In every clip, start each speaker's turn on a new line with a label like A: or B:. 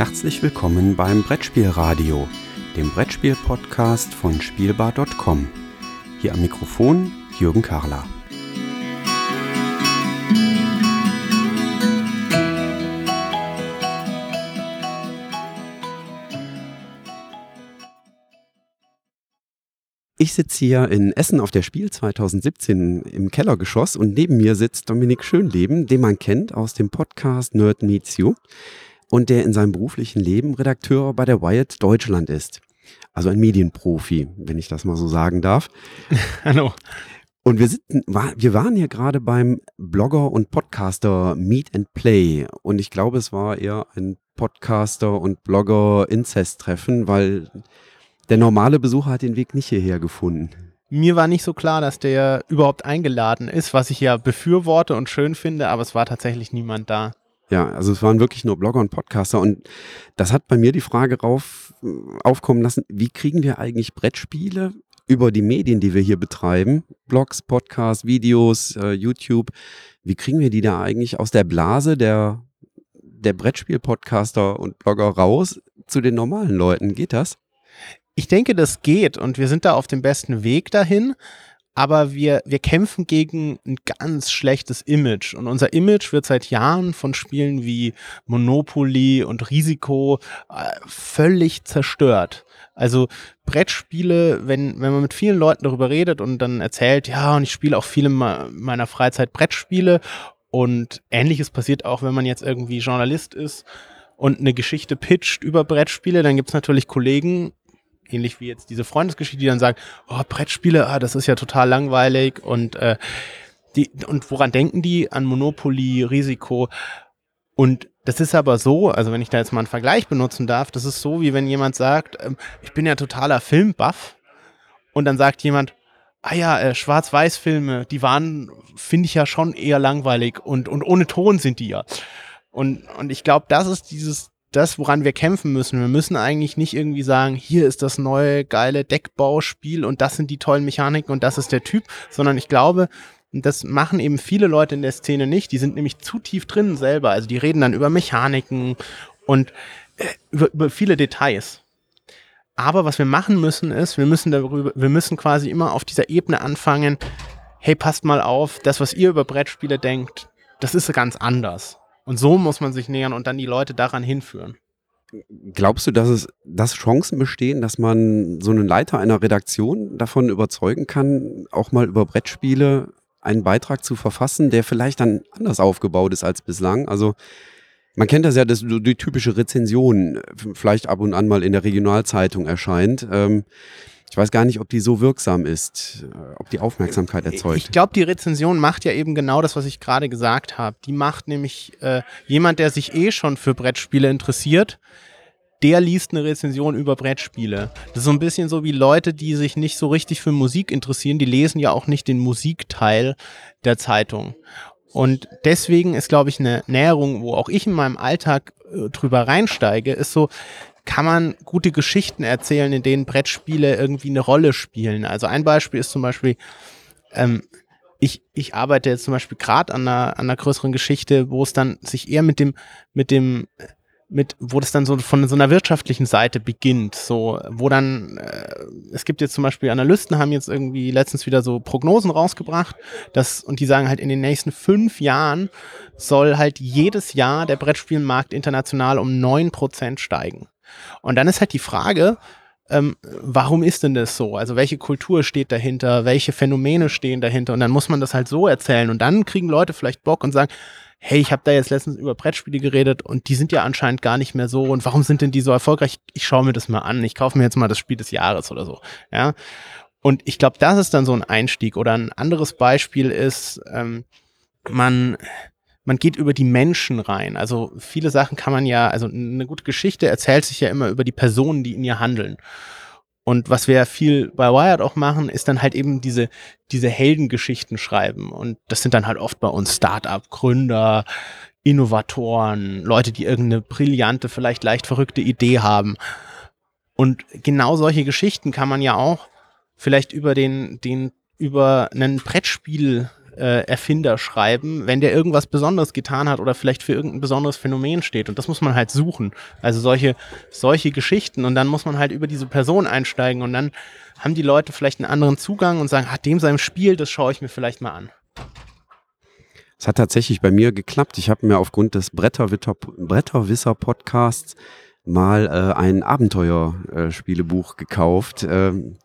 A: Herzlich willkommen beim Brettspielradio, dem Brettspiel-Podcast von Spielbar.com. Hier am Mikrofon Jürgen Karler. Ich sitze hier in Essen auf der Spiel 2017 im Kellergeschoss und neben mir sitzt Dominik Schönleben, den man kennt aus dem Podcast Nerd Meets You und der in seinem beruflichen Leben Redakteur bei der Wired Deutschland ist. Also ein Medienprofi, wenn ich das mal so sagen darf.
B: Hallo.
A: Und wir, sitzen, wir waren hier gerade beim Blogger und Podcaster Meet and Play. Und ich glaube, es war eher ein Podcaster und Blogger-Inzest-Treffen, weil der normale Besucher hat den Weg nicht hierher gefunden.
B: Mir war nicht so klar, dass der überhaupt eingeladen ist, was ich ja befürworte und schön finde, aber es war tatsächlich niemand da.
A: Ja, also es waren wirklich nur Blogger und Podcaster und das hat bei mir die Frage rauf, aufkommen lassen, wie kriegen wir eigentlich Brettspiele über die Medien, die wir hier betreiben, Blogs, Podcasts, Videos, äh, YouTube, wie kriegen wir die da eigentlich aus der Blase der, der Brettspiel-Podcaster und Blogger raus zu den normalen Leuten? Geht das?
B: Ich denke, das geht und wir sind da auf dem besten Weg dahin. Aber wir, wir kämpfen gegen ein ganz schlechtes Image. Und unser Image wird seit Jahren von Spielen wie Monopoly und Risiko äh, völlig zerstört. Also Brettspiele, wenn, wenn man mit vielen Leuten darüber redet und dann erzählt, ja, und ich spiele auch viele meiner Freizeit Brettspiele und ähnliches passiert auch, wenn man jetzt irgendwie Journalist ist und eine Geschichte pitcht über Brettspiele, dann gibt es natürlich Kollegen, ähnlich wie jetzt diese Freundesgeschichte, die dann sagen, oh, Brettspiele, ah, das ist ja total langweilig und äh, die, und woran denken die? An Monopoly, Risiko. Und das ist aber so, also wenn ich da jetzt mal einen Vergleich benutzen darf, das ist so, wie wenn jemand sagt, ähm, ich bin ja totaler Filmbuff und dann sagt jemand, ah ja, äh, Schwarz-Weiß-Filme, die waren, finde ich ja schon eher langweilig und, und ohne Ton sind die ja. Und, und ich glaube, das ist dieses, das, woran wir kämpfen müssen. Wir müssen eigentlich nicht irgendwie sagen, hier ist das neue geile Deckbauspiel und das sind die tollen Mechaniken und das ist der Typ, sondern ich glaube, das machen eben viele Leute in der Szene nicht. Die sind nämlich zu tief drin selber. Also die reden dann über Mechaniken und äh, über, über viele Details. Aber was wir machen müssen ist, wir müssen darüber, wir müssen quasi immer auf dieser Ebene anfangen. Hey, passt mal auf, das, was ihr über Brettspiele denkt, das ist ganz anders. Und so muss man sich nähern und dann die Leute daran hinführen.
A: Glaubst du, dass es dass Chancen bestehen, dass man so einen Leiter einer Redaktion davon überzeugen kann, auch mal über Brettspiele einen Beitrag zu verfassen, der vielleicht dann anders aufgebaut ist als bislang? Also man kennt das ja, dass die typische Rezension vielleicht ab und an mal in der Regionalzeitung erscheint. Ähm, ich weiß gar nicht, ob die so wirksam ist, äh, ob die Aufmerksamkeit erzeugt.
B: Ich glaube, die Rezension macht ja eben genau das, was ich gerade gesagt habe. Die macht nämlich äh, jemand, der sich eh schon für Brettspiele interessiert, der liest eine Rezension über Brettspiele. Das ist so ein bisschen so wie Leute, die sich nicht so richtig für Musik interessieren, die lesen ja auch nicht den Musikteil der Zeitung. Und deswegen ist, glaube ich, eine Näherung, wo auch ich in meinem Alltag äh, drüber reinsteige, ist so, kann man gute Geschichten erzählen, in denen Brettspiele irgendwie eine Rolle spielen. Also ein Beispiel ist zum Beispiel, ähm, ich, ich arbeite jetzt zum Beispiel gerade an einer, an einer größeren Geschichte, wo es dann sich eher mit dem, mit dem, mit, wo das dann so von so einer wirtschaftlichen Seite beginnt, so, wo dann, äh, es gibt jetzt zum Beispiel Analysten haben jetzt irgendwie letztens wieder so Prognosen rausgebracht, dass, und die sagen halt in den nächsten fünf Jahren soll halt jedes Jahr der Brettspielmarkt international um neun Prozent steigen. Und dann ist halt die Frage, ähm, warum ist denn das so? Also welche Kultur steht dahinter? Welche Phänomene stehen dahinter? Und dann muss man das halt so erzählen. Und dann kriegen Leute vielleicht Bock und sagen, hey, ich habe da jetzt letztens über Brettspiele geredet und die sind ja anscheinend gar nicht mehr so. Und warum sind denn die so erfolgreich? Ich schaue mir das mal an. Ich kaufe mir jetzt mal das Spiel des Jahres oder so. Ja. Und ich glaube, das ist dann so ein Einstieg. Oder ein anderes Beispiel ist, ähm, man man geht über die Menschen rein. Also viele Sachen kann man ja, also eine gute Geschichte erzählt sich ja immer über die Personen, die in ihr handeln. Und was wir ja viel bei Wired auch machen, ist dann halt eben diese, diese Heldengeschichten schreiben. Und das sind dann halt oft bei uns Start-up-Gründer, Innovatoren, Leute, die irgendeine brillante, vielleicht leicht verrückte Idee haben. Und genau solche Geschichten kann man ja auch vielleicht über den, den, über einen Brettspiel äh, Erfinder schreiben, wenn der irgendwas Besonderes getan hat oder vielleicht für irgendein besonderes Phänomen steht. Und das muss man halt suchen. Also solche, solche Geschichten. Und dann muss man halt über diese Person einsteigen und dann haben die Leute vielleicht einen anderen Zugang und sagen, ah, dem seinem Spiel, das schaue ich mir vielleicht mal an.
A: Es hat tatsächlich bei mir geklappt. Ich habe mir aufgrund des Bretterwisser-Podcasts mal äh, ein Abenteuerspielebuch gekauft. Ähm,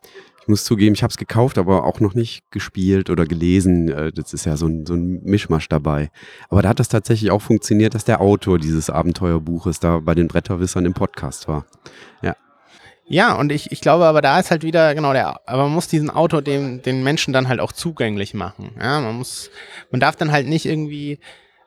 A: ich muss zugeben, ich habe es gekauft, aber auch noch nicht gespielt oder gelesen. Äh, das ist ja so ein, so ein Mischmasch dabei. Aber da hat es tatsächlich auch funktioniert, dass der Autor dieses Abenteuerbuches da bei den Bretterwissern im Podcast war. Ja.
B: Ja, und ich, ich glaube aber da ist halt wieder, genau, der, aber man muss diesen Autor dem, den Menschen dann halt auch zugänglich machen. Ja, man muss, man darf dann halt nicht irgendwie,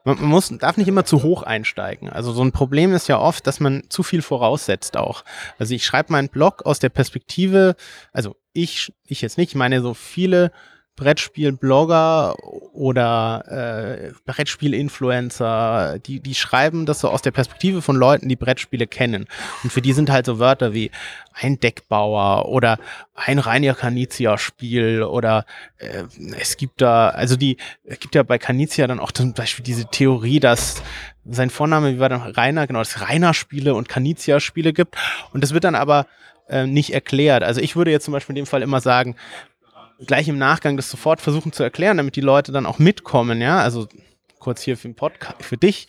B: man, muss, darf nicht immer zu hoch einsteigen. Also so ein Problem ist ja oft, dass man zu viel voraussetzt auch. Also ich schreibe meinen Blog aus der Perspektive, also ich, ich jetzt nicht, ich meine so viele Brettspiel-Blogger oder äh, Brettspiel-Influencer, die, die schreiben das so aus der Perspektive von Leuten, die Brettspiele kennen. Und für die sind halt so Wörter wie ein Deckbauer oder ein Rainier Canizia-Spiel oder äh, es gibt da, also die, es gibt ja bei Canizia dann auch zum Beispiel diese Theorie, dass sein Vorname, wie war dann Rainer, genau, dass Rainer-Spiele und Canizia-Spiele gibt. Und das wird dann aber äh, nicht erklärt. Also ich würde jetzt zum Beispiel in dem Fall immer sagen, gleich im Nachgang das sofort versuchen zu erklären, damit die Leute dann auch mitkommen, ja. Also kurz hier für den Podcast, für dich.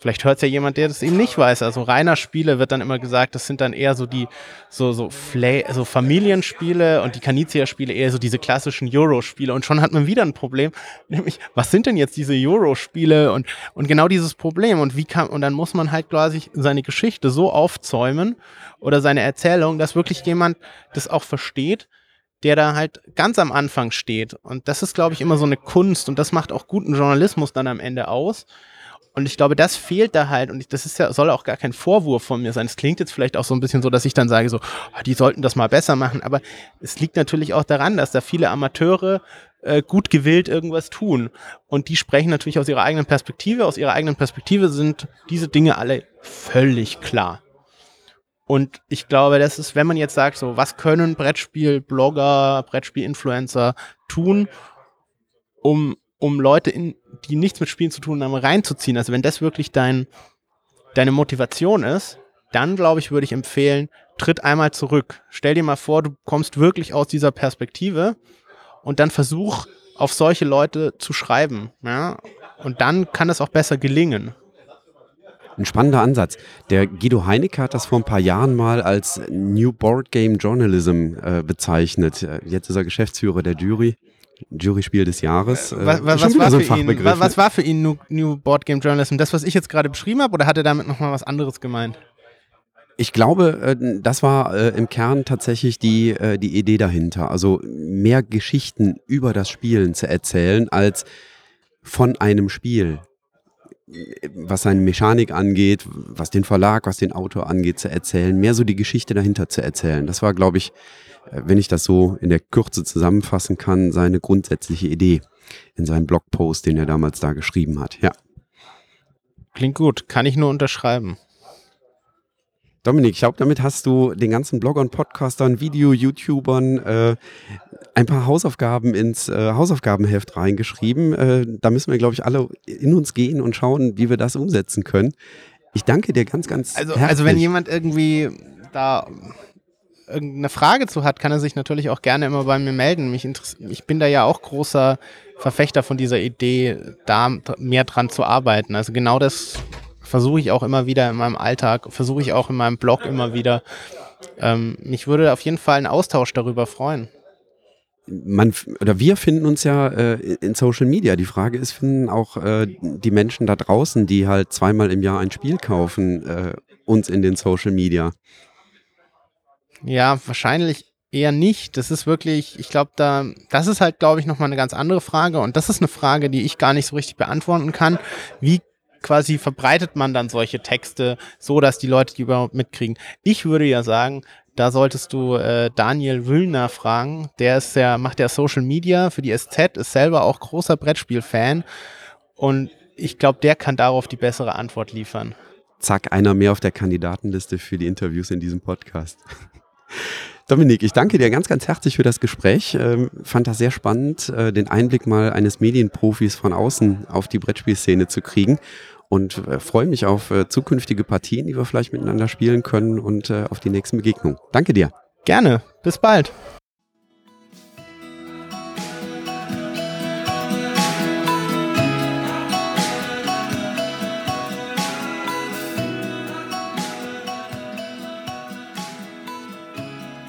B: Vielleicht hört es ja jemand, der das eben nicht weiß. Also reiner Spiele wird dann immer gesagt, das sind dann eher so die so so, Fla so Familienspiele und die Canizia-Spiele eher so diese klassischen Euro-Spiele. Und schon hat man wieder ein Problem, nämlich was sind denn jetzt diese Euro-Spiele und und genau dieses Problem und wie kann und dann muss man halt quasi seine Geschichte so aufzäumen oder seine Erzählung, dass wirklich jemand das auch versteht der da halt ganz am Anfang steht. Und das ist, glaube ich, immer so eine Kunst und das macht auch guten Journalismus dann am Ende aus. Und ich glaube, das fehlt da halt. Und das ist ja, soll auch gar kein Vorwurf von mir sein. Es klingt jetzt vielleicht auch so ein bisschen so, dass ich dann sage, so, oh, die sollten das mal besser machen. Aber es liegt natürlich auch daran, dass da viele Amateure äh, gut gewillt irgendwas tun. Und die sprechen natürlich aus ihrer eigenen Perspektive. Aus ihrer eigenen Perspektive sind diese Dinge alle völlig klar. Und ich glaube, das ist, wenn man jetzt sagt, so, was können Brettspiel-Blogger, Brettspiel-Influencer tun, um, um Leute, in, die nichts mit Spielen zu tun haben, reinzuziehen. Also wenn das wirklich dein, deine Motivation ist, dann glaube ich, würde ich empfehlen, tritt einmal zurück. Stell dir mal vor, du kommst wirklich aus dieser Perspektive und dann versuch auf solche Leute zu schreiben. Ja? Und dann kann es auch besser gelingen.
A: Ein spannender Ansatz. Der Guido Heinecke hat das vor ein paar Jahren mal als New Board Game Journalism äh, bezeichnet. Äh, jetzt ist er Geschäftsführer der Jury. Juryspiel des Jahres.
B: Äh, was, was, was, war so ihn, was, war für ihn, New, New Board Game Journalism? Das, was ich jetzt gerade beschrieben habe, oder hat er damit nochmal was anderes gemeint?
A: Ich glaube, äh, das war äh, im Kern tatsächlich die, die Idee dahinter. Also mehr Geschichten über das Spielen zu erzählen als von einem Spiel was seine Mechanik angeht, was den Verlag, was den Autor angeht, zu erzählen, mehr so die Geschichte dahinter zu erzählen. Das war, glaube ich, äh, wenn ich das so in der Kürze zusammenfassen kann, seine grundsätzliche Idee in seinem Blogpost, den er damals da geschrieben hat. Ja.
B: Klingt gut, kann ich nur unterschreiben.
A: Dominik, ich glaube, damit hast du den ganzen Bloggern, Podcastern, Video-YouTubern äh, ein paar Hausaufgaben ins äh, Hausaufgabenheft reingeschrieben. Äh, da müssen wir, glaube ich, alle in uns gehen und schauen, wie wir das umsetzen können. Ich danke dir ganz, ganz
B: also, herzlich. Also wenn jemand irgendwie da irgendeine Frage zu hat, kann er sich natürlich auch gerne immer bei mir melden. Mich ich bin da ja auch großer Verfechter von dieser Idee, da mehr dran zu arbeiten. Also genau das versuche ich auch immer wieder in meinem Alltag, versuche ich auch in meinem Blog immer wieder. Ähm, mich würde auf jeden Fall ein Austausch darüber freuen.
A: Man, oder wir finden uns ja äh, in Social Media. Die Frage ist, finden auch äh, die Menschen da draußen, die halt zweimal im Jahr ein Spiel kaufen, äh, uns in den Social Media?
B: Ja, wahrscheinlich eher nicht. Das ist wirklich, ich glaube, da, das ist halt, glaube ich, nochmal eine ganz andere Frage. Und das ist eine Frage, die ich gar nicht so richtig beantworten kann. Wie quasi verbreitet man dann solche Texte so, dass die Leute die überhaupt mitkriegen. Ich würde ja sagen, da solltest du äh, Daniel Wüllner fragen. Der ist ja, macht ja Social Media für die SZ, ist selber auch großer Brettspiel-Fan. Und ich glaube, der kann darauf die bessere Antwort liefern.
A: Zack, einer mehr auf der Kandidatenliste für die Interviews in diesem Podcast. Dominik, ich danke dir ganz, ganz herzlich für das Gespräch. Ähm, fand das sehr spannend, äh, den Einblick mal eines Medienprofis von außen auf die Brettspielszene zu kriegen und äh, freue mich auf äh, zukünftige Partien, die wir vielleicht miteinander spielen können und äh, auf die nächsten Begegnungen. Danke dir.
B: Gerne. Bis bald.